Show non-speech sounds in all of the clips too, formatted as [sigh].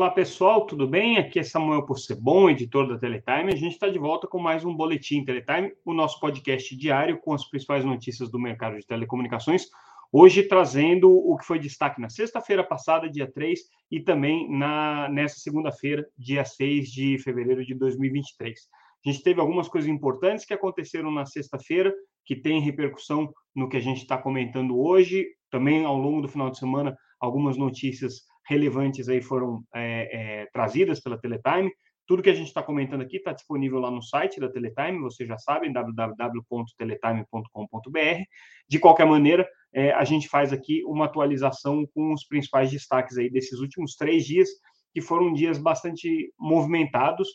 Olá pessoal, tudo bem? Aqui é Samuel Possebon, editor da Teletime. A gente está de volta com mais um Boletim Teletime, o nosso podcast diário com as principais notícias do mercado de telecomunicações. Hoje trazendo o que foi destaque na sexta-feira passada, dia 3, e também na, nessa segunda-feira, dia 6 de fevereiro de 2023. A gente teve algumas coisas importantes que aconteceram na sexta-feira, que tem repercussão no que a gente está comentando hoje. Também ao longo do final de semana, algumas notícias relevantes aí foram é, é, trazidas pela Teletime. Tudo que a gente está comentando aqui está disponível lá no site da Teletime, vocês já sabem, www.teletime.com.br. De qualquer maneira, é, a gente faz aqui uma atualização com os principais destaques aí desses últimos três dias, que foram dias bastante movimentados,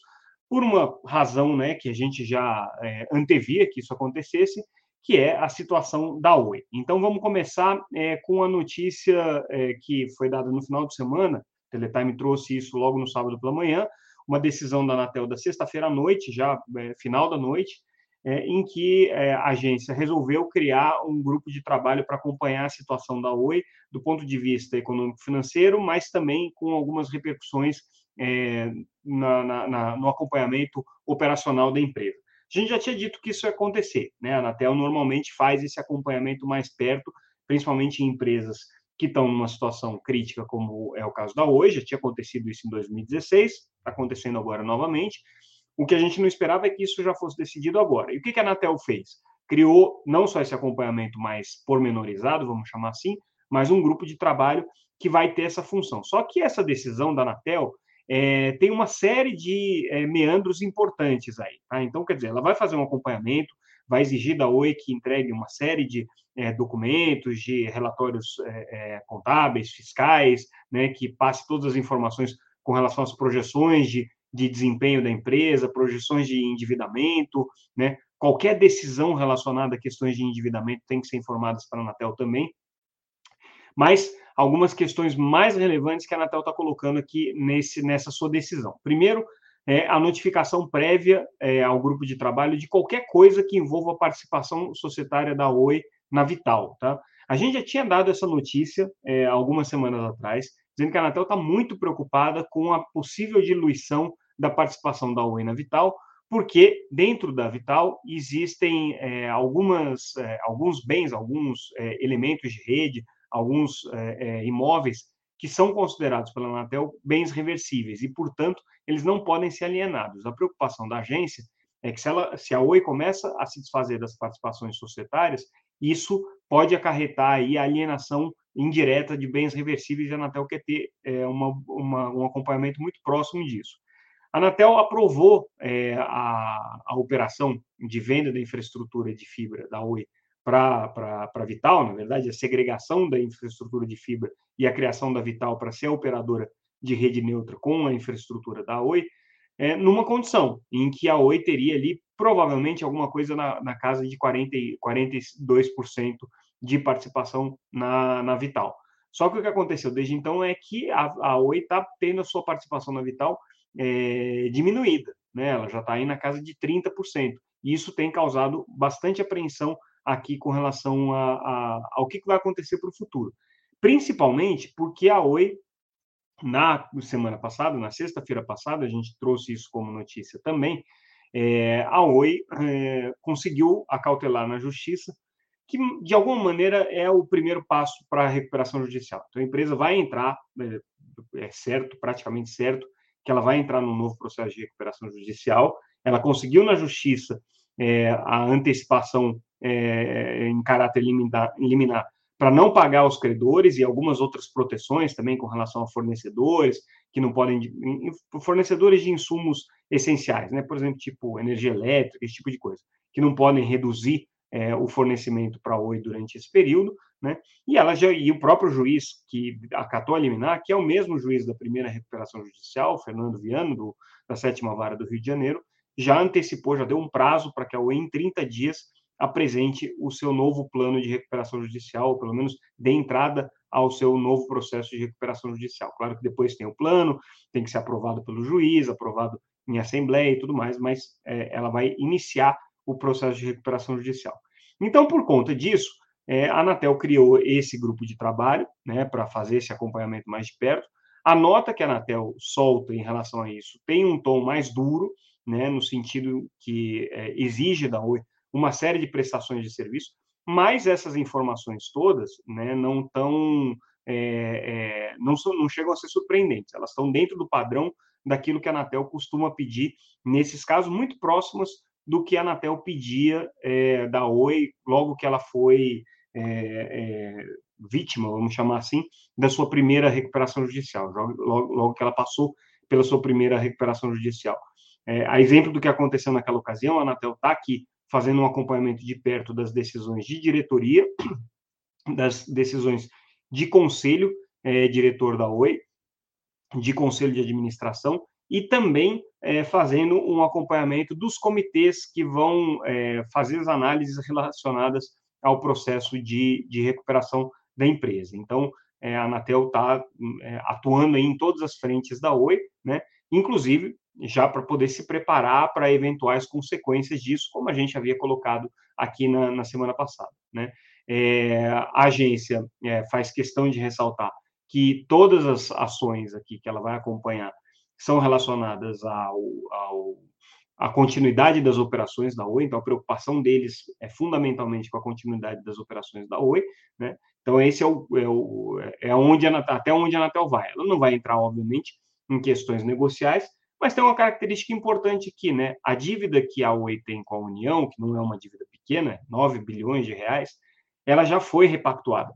por uma razão né, que a gente já é, antevia que isso acontecesse, que é a situação da Oi. Então, vamos começar é, com a notícia é, que foi dada no final de semana, o Teletime trouxe isso logo no sábado pela manhã, uma decisão da Anatel da sexta-feira à noite, já é, final da noite, é, em que é, a agência resolveu criar um grupo de trabalho para acompanhar a situação da Oi do ponto de vista econômico-financeiro, mas também com algumas repercussões é, na, na, na, no acompanhamento operacional da empresa. A gente já tinha dito que isso ia acontecer, né? A Anatel normalmente faz esse acompanhamento mais perto, principalmente em empresas que estão numa situação crítica, como é o caso da hoje, já tinha acontecido isso em 2016, está acontecendo agora novamente. O que a gente não esperava é que isso já fosse decidido agora. E o que a Anatel fez? Criou não só esse acompanhamento mais pormenorizado, vamos chamar assim, mas um grupo de trabalho que vai ter essa função. Só que essa decisão da Anatel é, tem uma série de é, meandros importantes aí. Tá? Então, quer dizer, ela vai fazer um acompanhamento, vai exigir da Oi que entregue uma série de é, documentos, de relatórios é, é, contábeis, fiscais, né, que passe todas as informações com relação às projeções de, de desempenho da empresa, projeções de endividamento, né, qualquer decisão relacionada a questões de endividamento tem que ser informadas para a Anatel também. Mas algumas questões mais relevantes que a Anatel está colocando aqui nesse, nessa sua decisão. Primeiro, é, a notificação prévia é, ao grupo de trabalho de qualquer coisa que envolva a participação societária da Oi na Vital. Tá? A gente já tinha dado essa notícia é, algumas semanas atrás, dizendo que a Anatel está muito preocupada com a possível diluição da participação da Oi na Vital, porque dentro da Vital existem é, algumas, é, alguns bens, alguns é, elementos de rede, alguns é, é, imóveis que são considerados pela Anatel bens reversíveis e, portanto, eles não podem ser alienados. A preocupação da agência é que se, ela, se a Oi começa a se desfazer das participações societárias, isso pode acarretar aí a alienação indireta de bens reversíveis e a Anatel quer ter é, uma, uma, um acompanhamento muito próximo disso. A Anatel aprovou é, a, a operação de venda da infraestrutura de fibra da Oi para a Vital, na verdade, a segregação da infraestrutura de fibra e a criação da Vital para ser operadora de rede neutra com a infraestrutura da Oi, é, numa condição em que a Oi teria ali provavelmente alguma coisa na, na casa de 40, 42% de participação na, na Vital. Só que o que aconteceu desde então é que a, a Oi está tendo a sua participação na Vital é, diminuída, né? ela já está aí na casa de 30%. E isso tem causado bastante apreensão aqui com relação a, a, ao que vai acontecer para o futuro. Principalmente porque a Oi, na semana passada, na sexta-feira passada, a gente trouxe isso como notícia também, é, a Oi é, conseguiu acautelar na justiça que, de alguma maneira, é o primeiro passo para a recuperação judicial. Então, a empresa vai entrar, é, é certo, praticamente certo, que ela vai entrar num novo processo de recuperação judicial. Ela conseguiu na justiça é, a antecipação é, em caráter liminar, liminar para não pagar os credores e algumas outras proteções também com relação a fornecedores que não podem fornecedores de insumos essenciais, né? Por exemplo, tipo energia elétrica, esse tipo de coisa, que não podem reduzir é, o fornecimento para Oi durante esse período, né? E ela já e o próprio juiz que acatou a liminar, que é o mesmo juiz da primeira recuperação judicial, Fernando Viano, do, da sétima vara do Rio de Janeiro, já antecipou, já deu um prazo para que a Oi em 30 dias apresente o seu novo plano de recuperação judicial, ou pelo menos dê entrada ao seu novo processo de recuperação judicial. Claro que depois tem o plano, tem que ser aprovado pelo juiz, aprovado em assembleia e tudo mais, mas é, ela vai iniciar o processo de recuperação judicial. Então, por conta disso, é, a Anatel criou esse grupo de trabalho né, para fazer esse acompanhamento mais de perto. A nota que a Anatel solta em relação a isso tem um tom mais duro, né, no sentido que é, exige da Oi uma série de prestações de serviço, mas essas informações todas né, não estão é, é, não, não chegam a ser surpreendentes, elas estão dentro do padrão daquilo que a Anatel costuma pedir, nesses casos muito próximos do que a Anatel pedia é, da Oi logo que ela foi é, é, vítima, vamos chamar assim, da sua primeira recuperação judicial, logo, logo que ela passou pela sua primeira recuperação judicial. É, a exemplo do que aconteceu naquela ocasião, a Anatel está aqui fazendo um acompanhamento de perto das decisões de diretoria, [clears throat] das decisões de conselho é, diretor da Oi, de conselho de administração, e também é, fazendo um acompanhamento dos comitês que vão é, fazer as análises relacionadas ao processo de, de recuperação da empresa. Então, é, a Anatel está é, atuando em todas as frentes da Oi, né? inclusive já para poder se preparar para eventuais consequências disso, como a gente havia colocado aqui na, na semana passada. Né? É, a agência é, faz questão de ressaltar que todas as ações aqui que ela vai acompanhar são relacionadas ao, ao a continuidade das operações da Oi, então a preocupação deles é fundamentalmente com a continuidade das operações da Oi, né? Então esse é, o, é, o, é onde a, até onde a Anatel vai. Ela não vai entrar, obviamente, em questões negociais, mas tem uma característica importante aqui, né? A dívida que a Oi tem com a União, que não é uma dívida pequena, 9 bilhões de reais, ela já foi repactuada.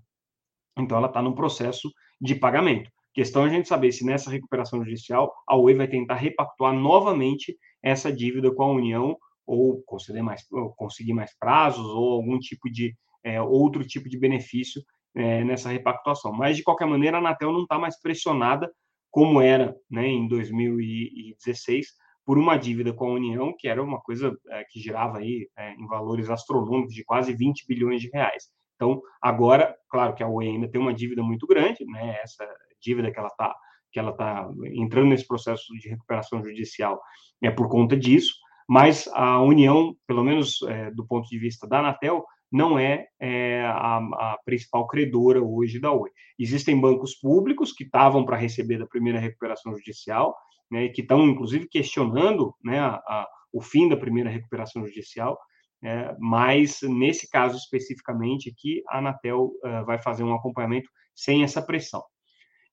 Então ela está no processo de pagamento. Questão é a gente saber se nessa recuperação judicial a Oi vai tentar repactuar novamente essa dívida com a União ou conceder mais, ou conseguir mais prazos ou algum tipo de é, outro tipo de benefício é, nessa repactuação. Mas de qualquer maneira a Anatel não está mais pressionada como era né, em 2016 por uma dívida com a União que era uma coisa é, que girava aí é, em valores astronômicos de quase 20 bilhões de reais. Então agora, claro que a Oi ainda tem uma dívida muito grande, né? Essa dívida que ela está que ela está entrando nesse processo de recuperação judicial é por conta disso, mas a União, pelo menos é, do ponto de vista da Anatel, não é, é a, a, principal credora hoje da Oi. Existem bancos públicos que estavam para receber da primeira recuperação judicial, né, que estão, inclusive, questionando né, a, a, o fim da primeira recuperação judicial, é, mas, nesse caso especificamente aqui, a Anatel uh, vai fazer um acompanhamento sem essa pressão.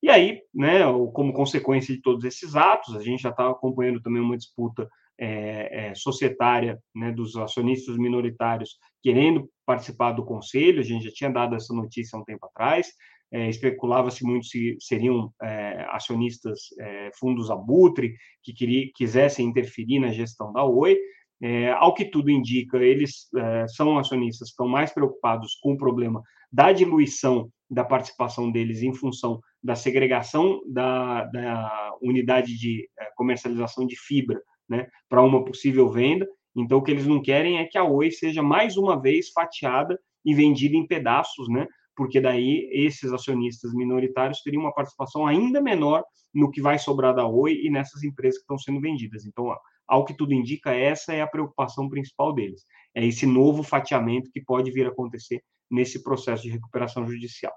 E aí, né, como consequência de todos esses atos, a gente já está acompanhando também uma disputa é, é, societária né, dos acionistas minoritários querendo participar do conselho. A gente já tinha dado essa notícia há um tempo atrás. É, especulava-se muito se seriam é, acionistas é, fundos abutre que queria, quisessem interferir na gestão da Oi. É, ao que tudo indica, eles são acionistas que estão mais preocupados com o problema da diluição da participação deles em função da segregação da, da unidade de é, comercialização de fibra né, para uma possível venda. Então, o que eles não querem é que a Oi seja mais uma vez fatiada e vendida em pedaços, né? Porque daí esses acionistas minoritários teriam uma participação ainda menor no que vai sobrar da Oi e nessas empresas que estão sendo vendidas. Então, ao que tudo indica, essa é a preocupação principal deles. É esse novo fatiamento que pode vir a acontecer nesse processo de recuperação judicial.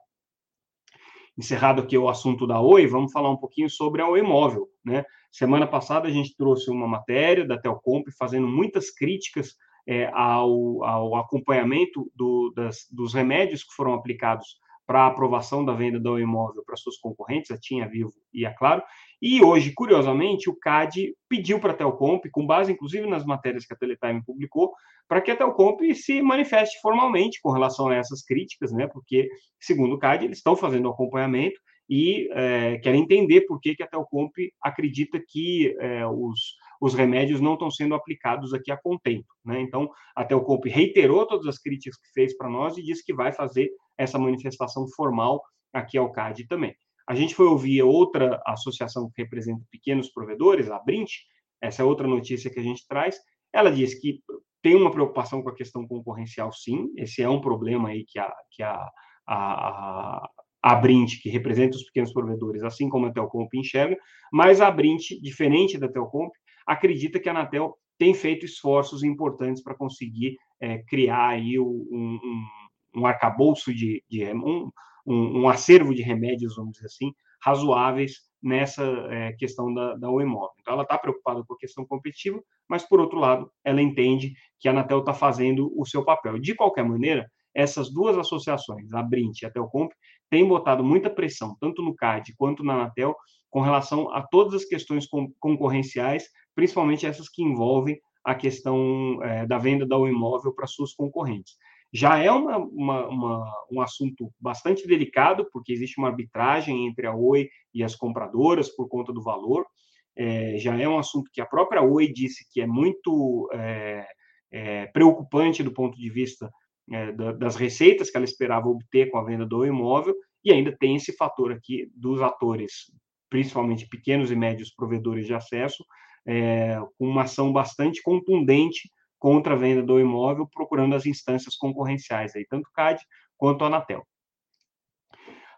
Encerrado aqui o assunto da Oi, vamos falar um pouquinho sobre a Oi Móvel. Né? Semana passada a gente trouxe uma matéria da Telcomp fazendo muitas críticas é, ao, ao, acompanhamento do, das, dos remédios que foram aplicados para a aprovação da venda do imóvel para suas concorrentes, a TIM, a Vivo e a Claro. E hoje, curiosamente, o CAD pediu para a Telcomp, com base inclusive nas matérias que a Teletime publicou, para que a Telcomp se manifeste formalmente com relação a essas críticas, né? Porque, segundo o CAD, eles estão fazendo acompanhamento e é, querem entender por que, que a Telcomp acredita que é, os, os remédios não estão sendo aplicados aqui a contento. Né? Então, a Telcomp reiterou todas as críticas que fez para nós e disse que vai fazer essa manifestação formal aqui ao CAD também. A gente foi ouvir outra associação que representa pequenos provedores, a Brint, essa é outra notícia que a gente traz. Ela diz que tem uma preocupação com a questão concorrencial, sim, esse é um problema aí que a, que a, a, a Brint, que representa os pequenos provedores, assim como a Telcomp enxerga, mas a Brint, diferente da Telcomp, acredita que a Anatel tem feito esforços importantes para conseguir é, criar aí um, um, um arcabouço de, de um, um, acervo de remédios, vamos dizer assim, razoáveis nessa é, questão da, da Oi Móvel. Então, ela está preocupada com a questão competitiva, mas, por outro lado, ela entende que a Anatel está fazendo o seu papel. De qualquer maneira, essas duas associações, a Brint e a Telcomp, têm botado muita pressão, tanto no CAD quanto na Anatel, com relação a todas as questões concorrenciais, principalmente essas que envolvem a questão é, da venda do imóvel para suas concorrentes. Já é uma, uma, uma, um assunto bastante delicado, porque existe uma arbitragem entre a Oi e as compradoras por conta do valor. É, já é um assunto que a própria Oi disse que é muito é, é preocupante do ponto de vista é, das receitas que ela esperava obter com a venda do imóvel, e ainda tem esse fator aqui dos atores, principalmente pequenos e médios provedores de acesso, é, com uma ação bastante contundente contra a venda do imóvel, procurando as instâncias concorrenciais, aí, tanto CAD quanto a Anatel.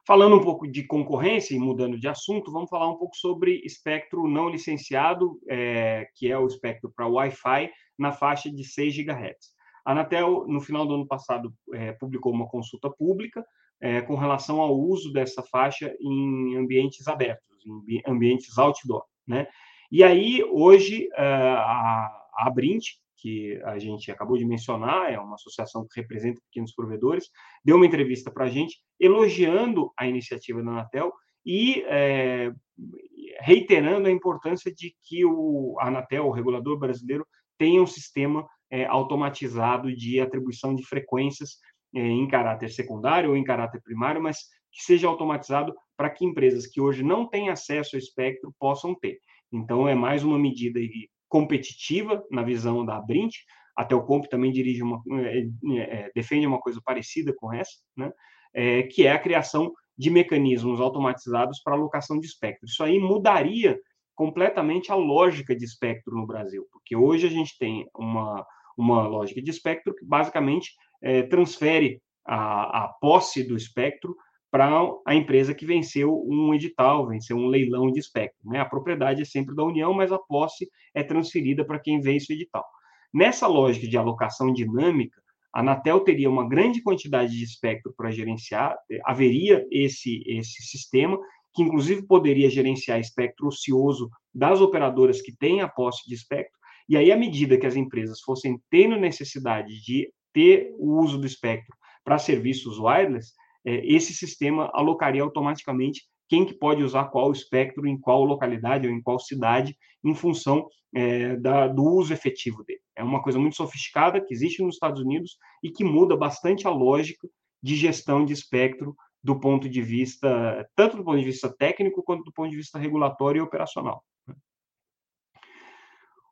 Falando um pouco de concorrência e mudando de assunto, vamos falar um pouco sobre espectro não licenciado, é, que é o espectro para Wi-Fi, na faixa de 6 GHz. A Anatel, no final do ano passado, é, publicou uma consulta pública é, com relação ao uso dessa faixa em ambientes abertos, em ambientes outdoor. Né? E aí, hoje, é, a, a que a gente acabou de mencionar, é uma associação que representa pequenos provedores, deu uma entrevista para a gente elogiando a iniciativa da Anatel e é, reiterando a importância de que o Anatel, o regulador brasileiro, tenha um sistema é, automatizado de atribuição de frequências é, em caráter secundário ou em caráter primário, mas que seja automatizado para que empresas que hoje não têm acesso ao espectro possam ter. Então, é mais uma medida competitiva na visão da Brint. A Telcomp também dirige uma, é, é, defende uma coisa parecida com essa, né? É, que é a criação de mecanismos automatizados para alocação de espectro. Isso aí mudaria completamente a lógica de espectro no Brasil, porque hoje a gente tem uma, uma lógica de espectro que basicamente é, transfere a, a posse do espectro para a empresa que venceu um edital, venceu um leilão de espectro. Né? A propriedade é sempre da União, mas a posse é transferida para quem vence o edital. Nessa lógica de alocação dinâmica, a Anatel teria uma grande quantidade de espectro para gerenciar, haveria esse, esse sistema, que inclusive poderia gerenciar espectro ocioso das operadoras que têm a posse de espectro, e aí, à medida que as empresas fossem tendo necessidade de ter o uso do espectro para serviços wireless, é, esse sistema alocaria automaticamente quem que pode usar qual espectro em qual localidade ou em qual cidade, em função é, da, do uso efetivo dele. É uma coisa muito sofisticada que existe nos Estados Unidos e que muda bastante a lógica de gestão de espectro do ponto de vista, tanto do ponto de vista técnico quanto do ponto de vista regulatório e operacional.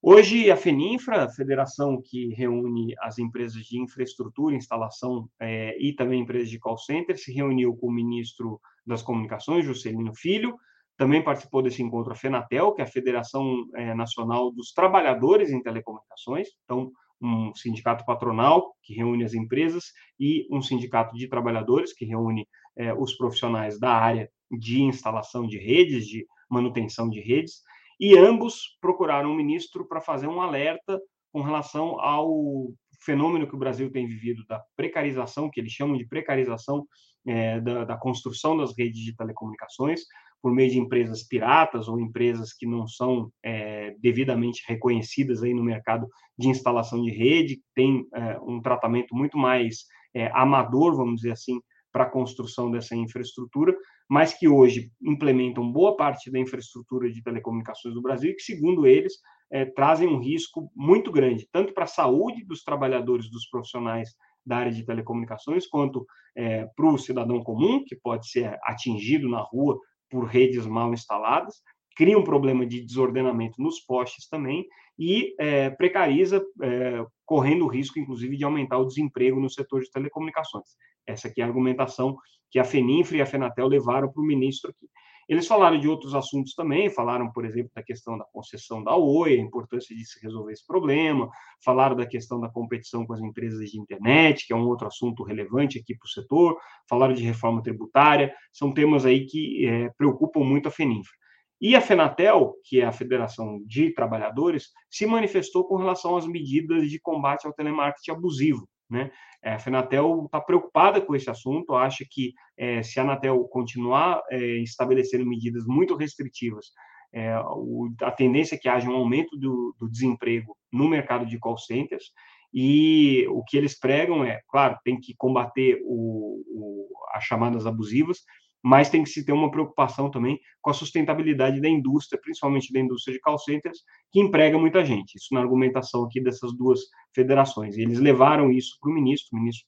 Hoje, a FENINFRA, a federação que reúne as empresas de infraestrutura, instalação é, e também empresas de call center, se reuniu com o ministro das Comunicações, Juscelino Filho, também participou desse encontro a FENATEL, que é a Federação é, Nacional dos Trabalhadores em Telecomunicações, então, um sindicato patronal que reúne as empresas e um sindicato de trabalhadores que reúne é, os profissionais da área de instalação de redes, de manutenção de redes, e ambos procuraram o ministro para fazer um alerta com relação ao fenômeno que o Brasil tem vivido da precarização, que eles chamam de precarização é, da, da, construção das redes de telecomunicações por meio de empresas piratas ou empresas que não são é, devidamente reconhecidas aí no mercado de instalação de rede, tem é, um tratamento muito mais é, amador, vamos dizer assim, para a construção dessa infraestrutura, mas que hoje implementam boa parte da infraestrutura de telecomunicações do Brasil e que, segundo eles, é, trazem um risco muito grande, tanto para a saúde dos trabalhadores, dos profissionais da área de telecomunicações, quanto é, para o cidadão comum, que pode ser atingido na rua por redes mal instaladas, cria um problema de desordenamento nos postes também e é, precariza, é, correndo o risco, inclusive, de aumentar o desemprego no setor de telecomunicações. Essa aqui é a argumentação que a FENINFRA e a FENATEL levaram para o ministro aqui. Eles falaram de outros assuntos também, falaram, por exemplo, da questão da concessão da Oi, a importância de se resolver esse problema, falaram da questão da competição com as empresas de internet, que é um outro assunto relevante aqui para o setor, falaram de reforma tributária, são temas aí que é, preocupam muito a FENINFRA. E a FENATEL, que é a Federação de Trabalhadores, se manifestou com relação às medidas de combate ao telemarketing abusivo, Né? É, a Fenatel está preocupada com esse assunto, acha que é, se a Anatel continuar é, estabelecendo medidas muito restritivas, é, o, a tendência é que haja um aumento do, do, desemprego no mercado de call centers, e o que eles pregam é, claro, tem que combater o, o, as chamadas abusivas, mas tem que se ter uma preocupação também com a sustentabilidade da indústria, principalmente da indústria de call centers, que emprega muita gente. Isso na argumentação aqui dessas duas federações. E eles levaram isso para o ministro, o ministro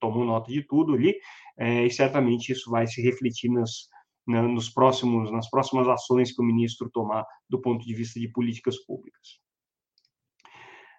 tomou nota de tudo ali, é, e certamente isso vai se refletir nas, na, nos próximos, nas próximas ações que o ministro tomar do ponto de vista de políticas públicas.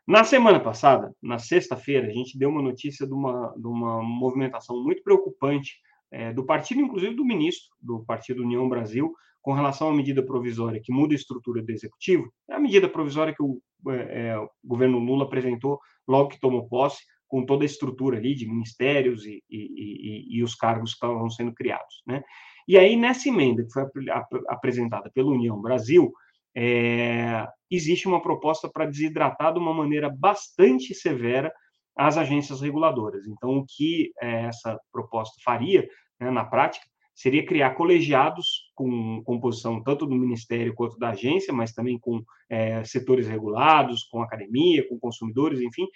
Na semana passada, na sexta-feira, a gente deu uma notícia de uma, de uma movimentação muito preocupante é, do partido, inclusive do ministro do Partido União Brasil, com relação à medida provisória que muda a estrutura do executivo. É a medida provisória que o, é, é, o governo Lula apresentou logo que tomou posse, com toda a estrutura ali de ministérios e, e, e, e os cargos que estavam sendo criados. Né? E aí, nessa emenda que foi ap apresentada pela União Brasil, é, existe uma proposta para desidratar de uma maneira bastante severa as agências reguladoras. Então, o que é, essa proposta faria, né, na prática, seria criar colegiados com composição tanto do Ministério quanto da agência, mas também com é, setores regulados, com academia, com consumidores, enfim,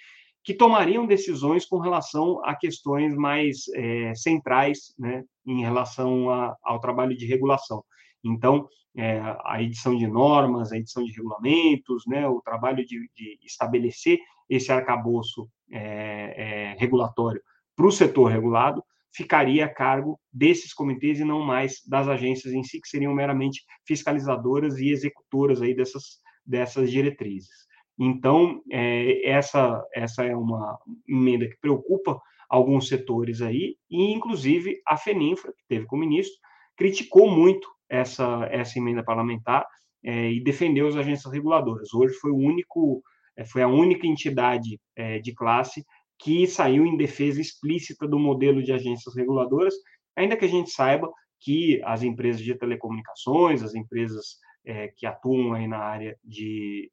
que tomariam decisões com relação a questões mais é, centrais né, em relação a, ao trabalho de regulação. Então, é, a edição de normas, a edição de regulamentos, né, o trabalho de, de estabelecer esse arcabouço é, é, regulatório para o setor regulado, ficaria a cargo desses comitês e não mais das agências em si, que seriam meramente fiscalizadoras e executoras aí dessas, dessas diretrizes. Então, é, essa, essa é uma emenda que preocupa alguns setores aí, e inclusive a FENINFRA, que teve com o ministro, criticou muito essa, essa emenda parlamentar é, e defendeu as agências reguladoras. Hoje foi o único, foi a única entidade é, de classe que saiu em defesa explícita do modelo de agências reguladoras, ainda que a gente saiba que as empresas de telecomunicações, as empresas é, que atuam aí na área de,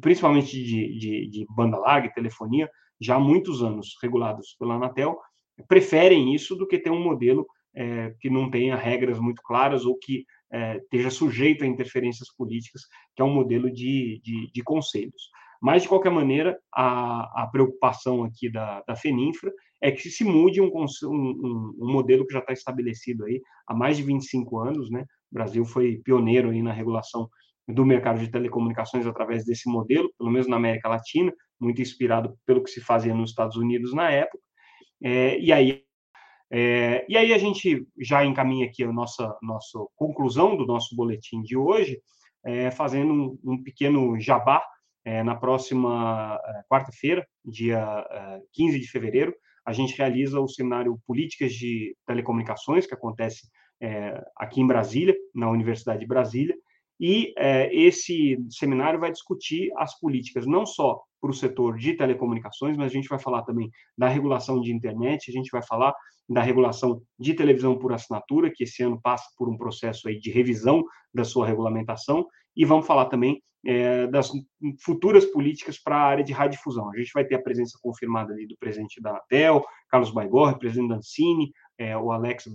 principalmente de, de, de banda larga e telefonia, já há muitos anos regulados pela Anatel, preferem isso do que ter um modelo é, que não tenha regras muito claras ou que é, esteja sujeito a interferências políticas, que é um modelo de, de, de conselhos. Mas, de qualquer maneira, a, a preocupação aqui da, da FENINFRA é que se mude um, um, um modelo que já está estabelecido aí há mais de 25 anos, né? O Brasil foi pioneiro aí na regulação do mercado de telecomunicações através desse modelo, pelo menos na América Latina, muito inspirado pelo que se fazia nos Estados Unidos na época. É, e aí é, e aí a gente já encaminha aqui a nossa, nossa conclusão do nosso boletim de hoje, é, fazendo um, um, pequeno jabá. É, na próxima é, quarta-feira, dia 15 é, de fevereiro, a gente realiza o seminário Políticas de Telecomunicações, que acontece é, aqui em Brasília, na Universidade de Brasília, e esse seminário vai discutir as políticas não só para o setor de telecomunicações, mas a gente vai falar também da regulação de internet, a gente vai falar da regulação de televisão por assinatura, que esse ano passa por um processo aí de revisão da sua regulamentação, e vamos falar também é, das futuras políticas para a área de radiodifusão. A gente vai ter a presença confirmada ali do presidente da Anatel, Carlos Baigorre, presidente da Ancine, é, o Alex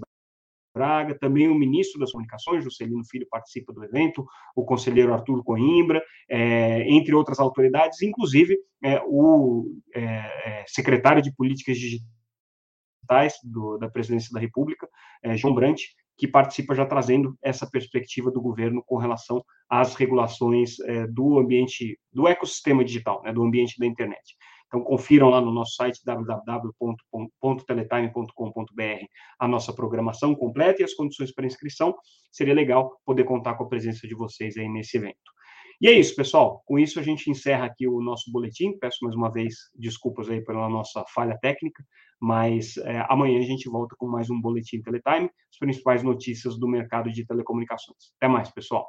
Braga, também o ministro das Comunicações, Juscelino Filho, participa do evento, o conselheiro Arthur Coimbra, é, entre outras autoridades, inclusive é, o é, é secretário de Políticas Digitais do, da Presidência da República, João Brant, que participa já trazendo essa perspectiva do governo com relação às regulações é, do ambiente, do ecossistema digital, né, do ambiente da internet. Então, confiram lá no nosso site www.teletime.com.br a nossa programação completa e as condições para inscrição. Seria legal poder contar com a presença de vocês aí nesse evento. E é isso, pessoal. Com isso, a gente encerra aqui o nosso boletim. Peço mais uma vez desculpas aí pela nossa falha técnica, mas é, amanhã a gente volta com mais um boletim Teletime, as principais notícias do mercado de telecomunicações. Até mais, pessoal.